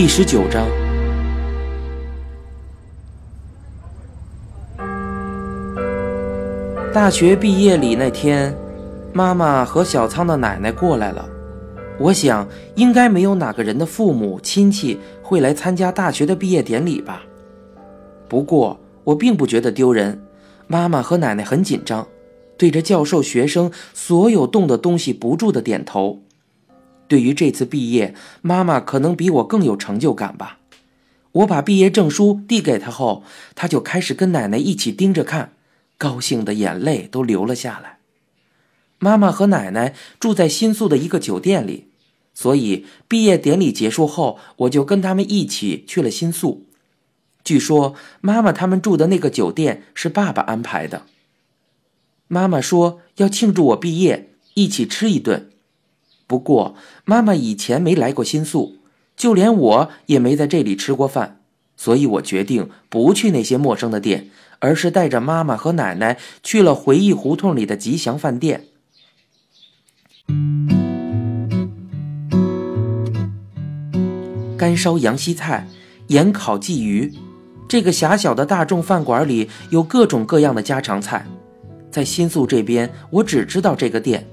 第十九章。大学毕业礼那天，妈妈和小仓的奶奶过来了。我想，应该没有哪个人的父母亲戚会来参加大学的毕业典礼吧。不过，我并不觉得丢人。妈妈和奶奶很紧张，对着教授、学生所有动的东西不住的点头。对于这次毕业，妈妈可能比我更有成就感吧。我把毕业证书递给她后，她就开始跟奶奶一起盯着看，高兴的眼泪都流了下来。妈妈和奶奶住在新宿的一个酒店里，所以毕业典礼结束后，我就跟他们一起去了新宿。据说妈妈他们住的那个酒店是爸爸安排的。妈妈说要庆祝我毕业，一起吃一顿。不过，妈妈以前没来过新宿，就连我也没在这里吃过饭，所以我决定不去那些陌生的店，而是带着妈妈和奶奶去了回忆胡同里的吉祥饭店。干烧羊西菜，盐烤鲫鱼，这个狭小的大众饭馆里有各种各样的家常菜。在新宿这边，我只知道这个店。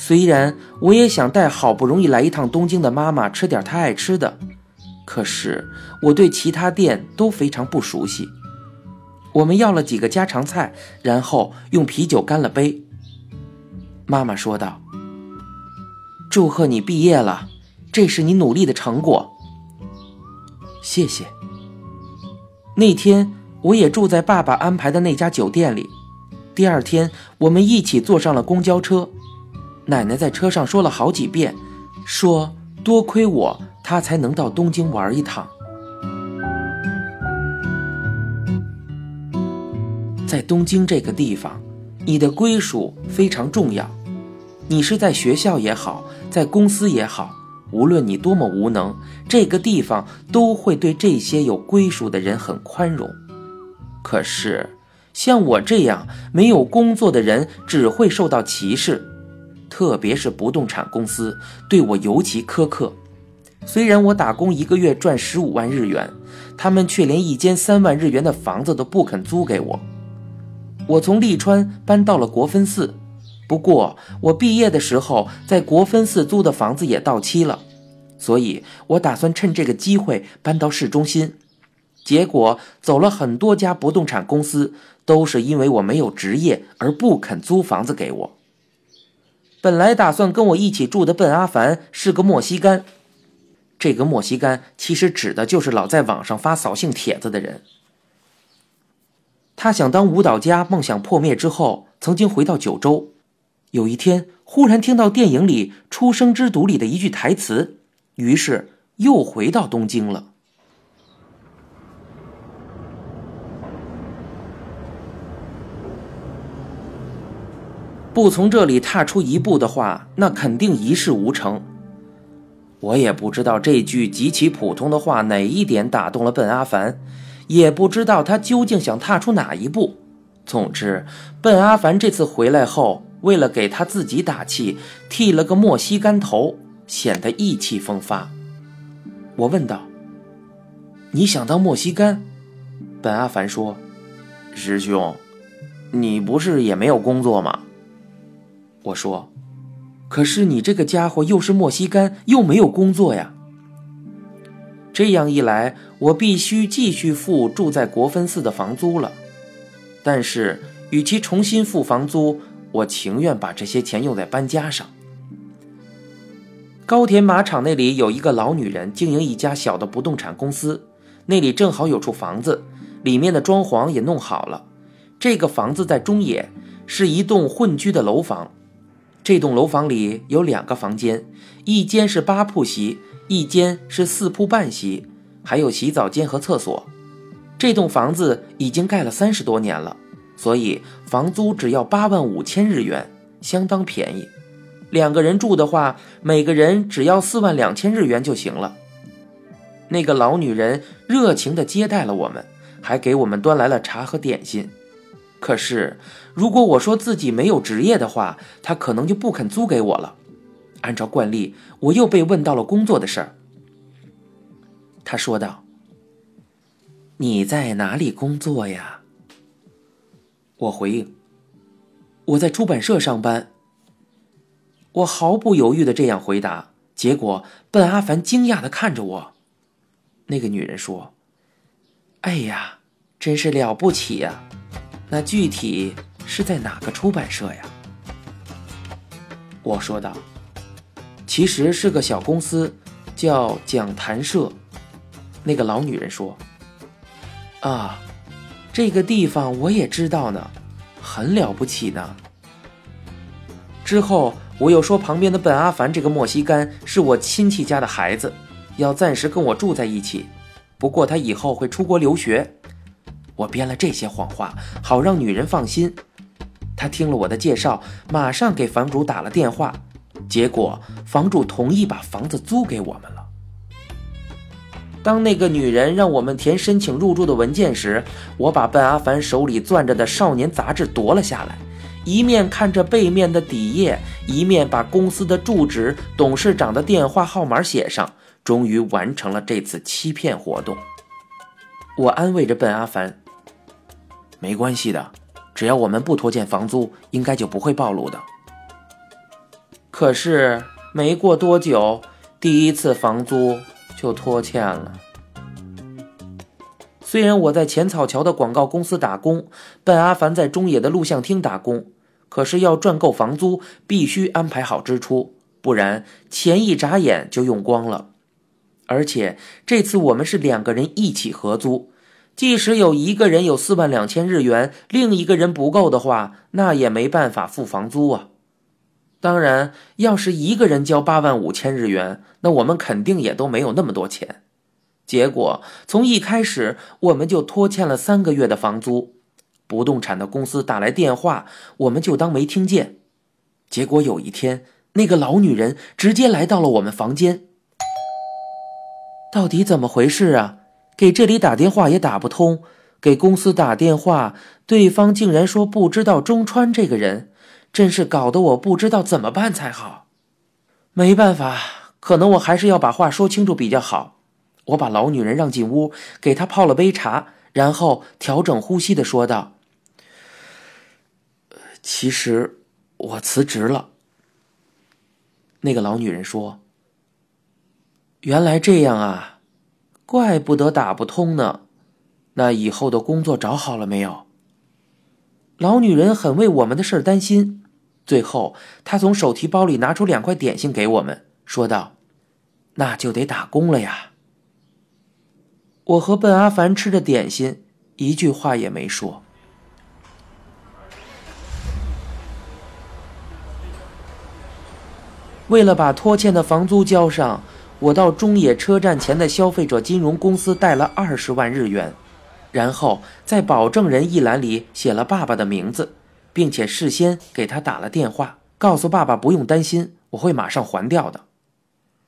虽然我也想带好不容易来一趟东京的妈妈吃点她爱吃的，可是我对其他店都非常不熟悉。我们要了几个家常菜，然后用啤酒干了杯。妈妈说道：“祝贺你毕业了，这是你努力的成果。”谢谢。那天我也住在爸爸安排的那家酒店里。第二天，我们一起坐上了公交车。奶奶在车上说了好几遍，说多亏我，她才能到东京玩一趟。在东京这个地方，你的归属非常重要。你是在学校也好，在公司也好，无论你多么无能，这个地方都会对这些有归属的人很宽容。可是，像我这样没有工作的人，只会受到歧视。特别是不动产公司对我尤其苛刻。虽然我打工一个月赚十五万日元，他们却连一间三万日元的房子都不肯租给我。我从利川搬到了国分寺，不过我毕业的时候在国分寺租的房子也到期了，所以我打算趁这个机会搬到市中心。结果走了很多家不动产公司，都是因为我没有职业而不肯租房子给我。本来打算跟我一起住的笨阿凡是个莫西干，这个莫西干其实指的就是老在网上发扫兴帖子的人。他想当舞蹈家，梦想破灭之后，曾经回到九州。有一天，忽然听到电影里《出生之毒》里的一句台词，于是又回到东京了。不从这里踏出一步的话，那肯定一事无成。我也不知道这句极其普通的话哪一点打动了笨阿凡，也不知道他究竟想踏出哪一步。总之，笨阿凡这次回来后，为了给他自己打气，剃了个莫西干头，显得意气风发。我问道：“你想当莫西干？”笨阿凡说：“师兄，你不是也没有工作吗？”我说：“可是你这个家伙又是莫西干，又没有工作呀。这样一来，我必须继续付住在国分寺的房租了。但是，与其重新付房租，我情愿把这些钱用在搬家上。高田马场那里有一个老女人经营一家小的不动产公司，那里正好有处房子，里面的装潢也弄好了。这个房子在中野，是一栋混居的楼房。”这栋楼房里有两个房间，一间是八铺席，一间是四铺半席，还有洗澡间和厕所。这栋房子已经盖了三十多年了，所以房租只要八万五千日元，相当便宜。两个人住的话，每个人只要四万两千日元就行了。那个老女人热情地接待了我们，还给我们端来了茶和点心。可是，如果我说自己没有职业的话，他可能就不肯租给我了。按照惯例，我又被问到了工作的事儿。他说道：“你在哪里工作呀？”我回应：“我在出版社上班。”我毫不犹豫的这样回答，结果笨阿凡惊讶的看着我。那个女人说：“哎呀，真是了不起呀！那具体是在哪个出版社呀？”我说道：“其实是个小公司，叫讲谈社。”那个老女人说：“啊，这个地方我也知道呢，很了不起呢。”之后我又说旁边的笨阿凡这个莫西干是我亲戚家的孩子。要暂时跟我住在一起，不过他以后会出国留学。我编了这些谎话，好让女人放心。他听了我的介绍，马上给房主打了电话，结果房主同意把房子租给我们了。当那个女人让我们填申请入住的文件时，我把笨阿凡手里攥着的少年杂志夺了下来，一面看着背面的底页，一面把公司的住址、董事长的电话号码写上。终于完成了这次欺骗活动。我安慰着笨阿凡：“没关系的，只要我们不拖欠房租，应该就不会暴露的。”可是没过多久，第一次房租就拖欠了。虽然我在浅草桥的广告公司打工，笨阿凡在中野的录像厅打工，可是要赚够房租，必须安排好支出，不然钱一眨眼就用光了。而且这次我们是两个人一起合租，即使有一个人有四万两千日元，另一个人不够的话，那也没办法付房租啊。当然，要是一个人交八万五千日元，那我们肯定也都没有那么多钱。结果从一开始我们就拖欠了三个月的房租，不动产的公司打来电话，我们就当没听见。结果有一天，那个老女人直接来到了我们房间。到底怎么回事啊？给这里打电话也打不通，给公司打电话，对方竟然说不知道中川这个人，真是搞得我不知道怎么办才好。没办法，可能我还是要把话说清楚比较好。我把老女人让进屋，给她泡了杯茶，然后调整呼吸的说道：“其实我辞职了。”那个老女人说。原来这样啊，怪不得打不通呢。那以后的工作找好了没有？老女人很为我们的事儿担心。最后，她从手提包里拿出两块点心给我们，说道：“那就得打工了呀。”我和笨阿凡吃着点心，一句话也没说。为了把拖欠的房租交上。我到中野车站前的消费者金融公司贷了二十万日元，然后在保证人一栏里写了爸爸的名字，并且事先给他打了电话，告诉爸爸不用担心，我会马上还掉的。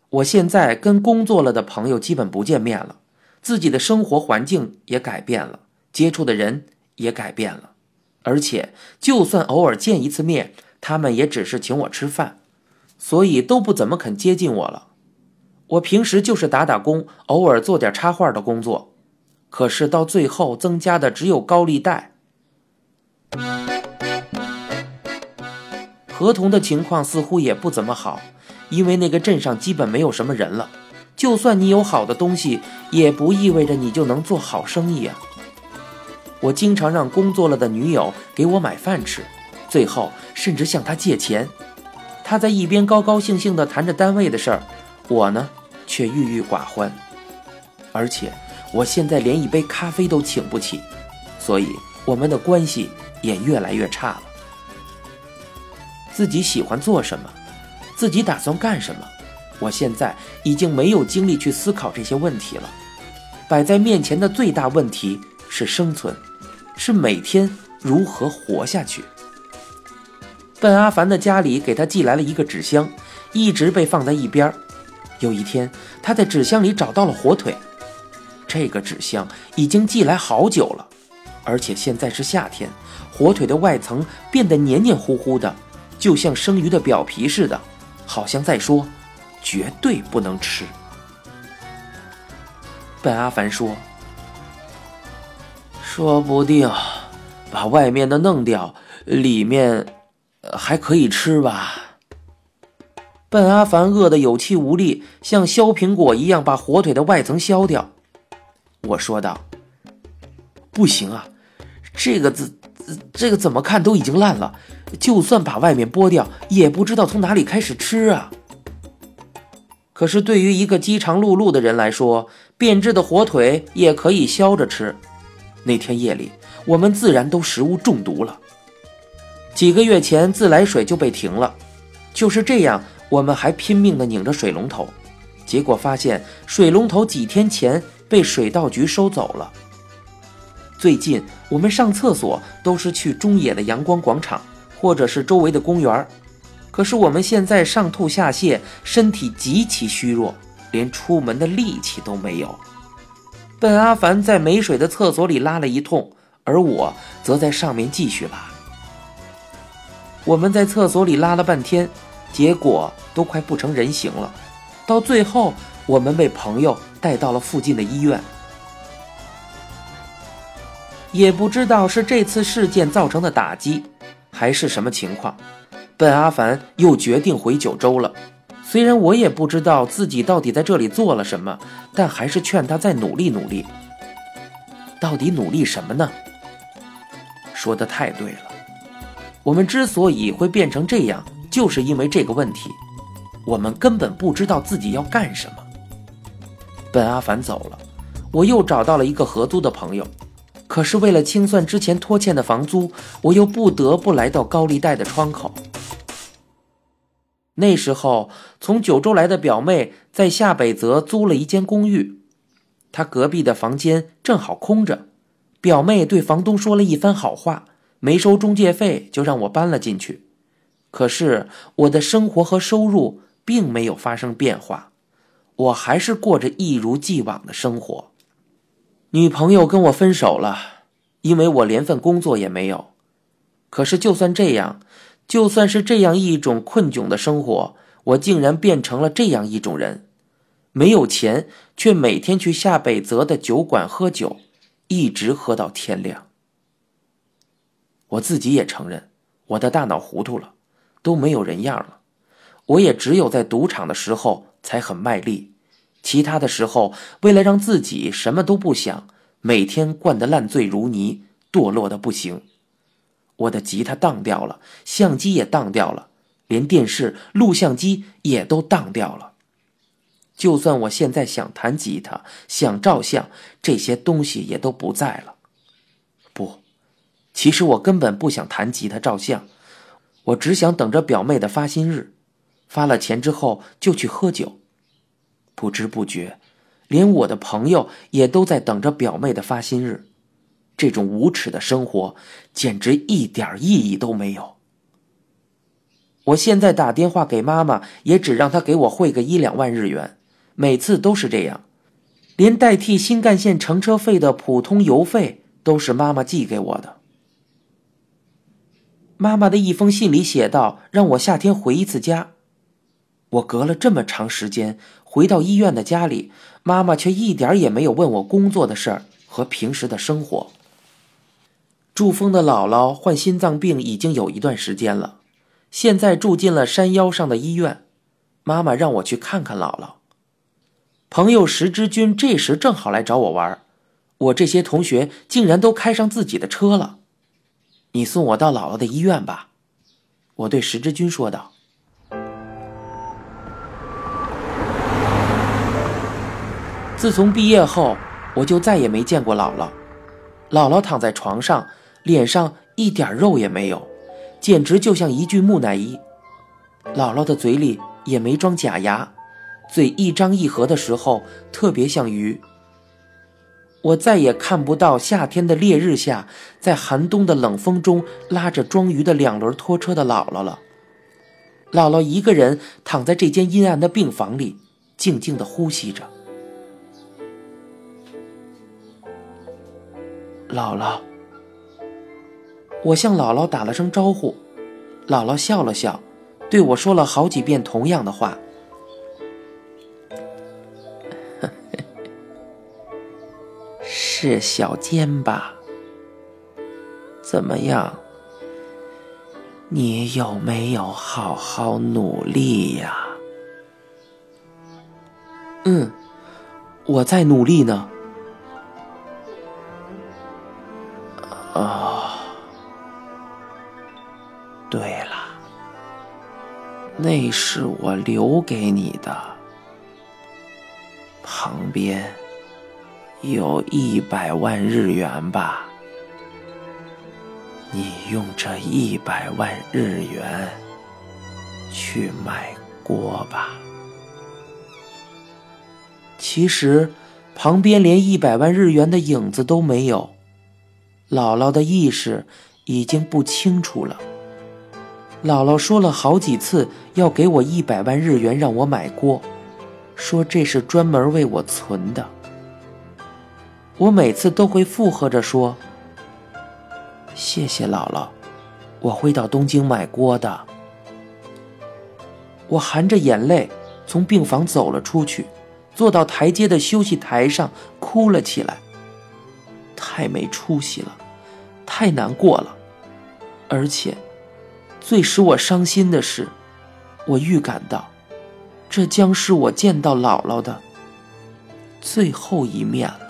我现在跟工作了的朋友基本不见面了，自己的生活环境也改变了，接触的人也改变了，而且就算偶尔见一次面，他们也只是请我吃饭，所以都不怎么肯接近我了。我平时就是打打工，偶尔做点插画的工作，可是到最后增加的只有高利贷。合同的情况似乎也不怎么好，因为那个镇上基本没有什么人了。就算你有好的东西，也不意味着你就能做好生意啊。我经常让工作了的女友给我买饭吃，最后甚至向她借钱。她在一边高高兴兴地谈着单位的事儿，我呢？却郁郁寡欢，而且我现在连一杯咖啡都请不起，所以我们的关系也越来越差了。自己喜欢做什么，自己打算干什么，我现在已经没有精力去思考这些问题了。摆在面前的最大问题是生存，是每天如何活下去。笨阿凡的家里给他寄来了一个纸箱，一直被放在一边儿。有一天，他在纸箱里找到了火腿。这个纸箱已经寄来好久了，而且现在是夏天，火腿的外层变得黏黏糊糊的，就像生鱼的表皮似的，好像在说：“绝对不能吃。”本阿凡说：“说不定把外面的弄掉，里面还可以吃吧。”笨阿凡饿得有气无力，像削苹果一样把火腿的外层削掉。我说道：“不行啊，这个怎这个怎么看都已经烂了，就算把外面剥掉，也不知道从哪里开始吃啊。”可是对于一个饥肠辘辘的人来说，变质的火腿也可以削着吃。那天夜里，我们自然都食物中毒了。几个月前，自来水就被停了，就是这样。我们还拼命地拧着水龙头，结果发现水龙头几天前被水稻局收走了。最近我们上厕所都是去中野的阳光广场，或者是周围的公园可是我们现在上吐下泻，身体极其虚弱，连出门的力气都没有。本阿凡在没水的厕所里拉了一通，而我则在上面继续拉。我们在厕所里拉了半天。结果都快不成人形了，到最后我们被朋友带到了附近的医院。也不知道是这次事件造成的打击，还是什么情况，本阿凡又决定回九州了。虽然我也不知道自己到底在这里做了什么，但还是劝他再努力努力。到底努力什么呢？说的太对了，我们之所以会变成这样。就是因为这个问题，我们根本不知道自己要干什么。本阿凡走了，我又找到了一个合租的朋友，可是为了清算之前拖欠的房租，我又不得不来到高利贷的窗口。那时候，从九州来的表妹在下北泽租了一间公寓，她隔壁的房间正好空着，表妹对房东说了一番好话，没收中介费，就让我搬了进去。可是我的生活和收入并没有发生变化，我还是过着一如既往的生活。女朋友跟我分手了，因为我连份工作也没有。可是就算这样，就算是这样一种困窘的生活，我竟然变成了这样一种人：没有钱，却每天去下北泽的酒馆喝酒，一直喝到天亮。我自己也承认，我的大脑糊涂了。都没有人样了，我也只有在赌场的时候才很卖力，其他的时候为了让自己什么都不想，每天灌得烂醉如泥，堕落的不行。我的吉他当掉了，相机也当掉了，连电视、录像机也都当掉了。就算我现在想弹吉他、想照相，这些东西也都不在了。不，其实我根本不想弹吉他、照相。我只想等着表妹的发薪日，发了钱之后就去喝酒。不知不觉，连我的朋友也都在等着表妹的发薪日。这种无耻的生活简直一点意义都没有。我现在打电话给妈妈，也只让她给我汇个一两万日元，每次都是这样，连代替新干线乘车费的普通邮费都是妈妈寄给我的。妈妈的一封信里写道：“让我夏天回一次家。”我隔了这么长时间回到医院的家里，妈妈却一点也没有问我工作的事儿和平时的生活。祝峰的姥姥患心脏病已经有一段时间了，现在住进了山腰上的医院。妈妈让我去看看姥姥。朋友石之君这时正好来找我玩，我这些同学竟然都开上自己的车了。你送我到姥姥的医院吧，我对石之君说道。自从毕业后，我就再也没见过姥姥。姥姥躺在床上，脸上一点肉也没有，简直就像一具木乃伊。姥姥的嘴里也没装假牙，嘴一张一合的时候，特别像鱼。我再也看不到夏天的烈日下，在寒冬的冷风中拉着装鱼的两轮拖车的姥姥了。姥姥一个人躺在这间阴暗的病房里，静静的呼吸着。姥姥，我向姥姥打了声招呼，姥姥笑了笑，对我说了好几遍同样的话。是小坚吧？怎么样？你有没有好好努力呀？嗯，我在努力呢。哦，对了，那是我留给你的，旁边有一百万日元吧。你用这一百万日元去买锅吧。其实旁边连一百万日元的影子都没有，姥姥的意识已经不清楚了。姥姥说了好几次要给我一百万日元让我买锅，说这是专门为我存的。我每次都会附和着说。谢谢姥姥，我会到东京买锅的。我含着眼泪从病房走了出去，坐到台阶的休息台上哭了起来。太没出息了，太难过了，而且最使我伤心的是，我预感到这将是我见到姥姥的最后一面了。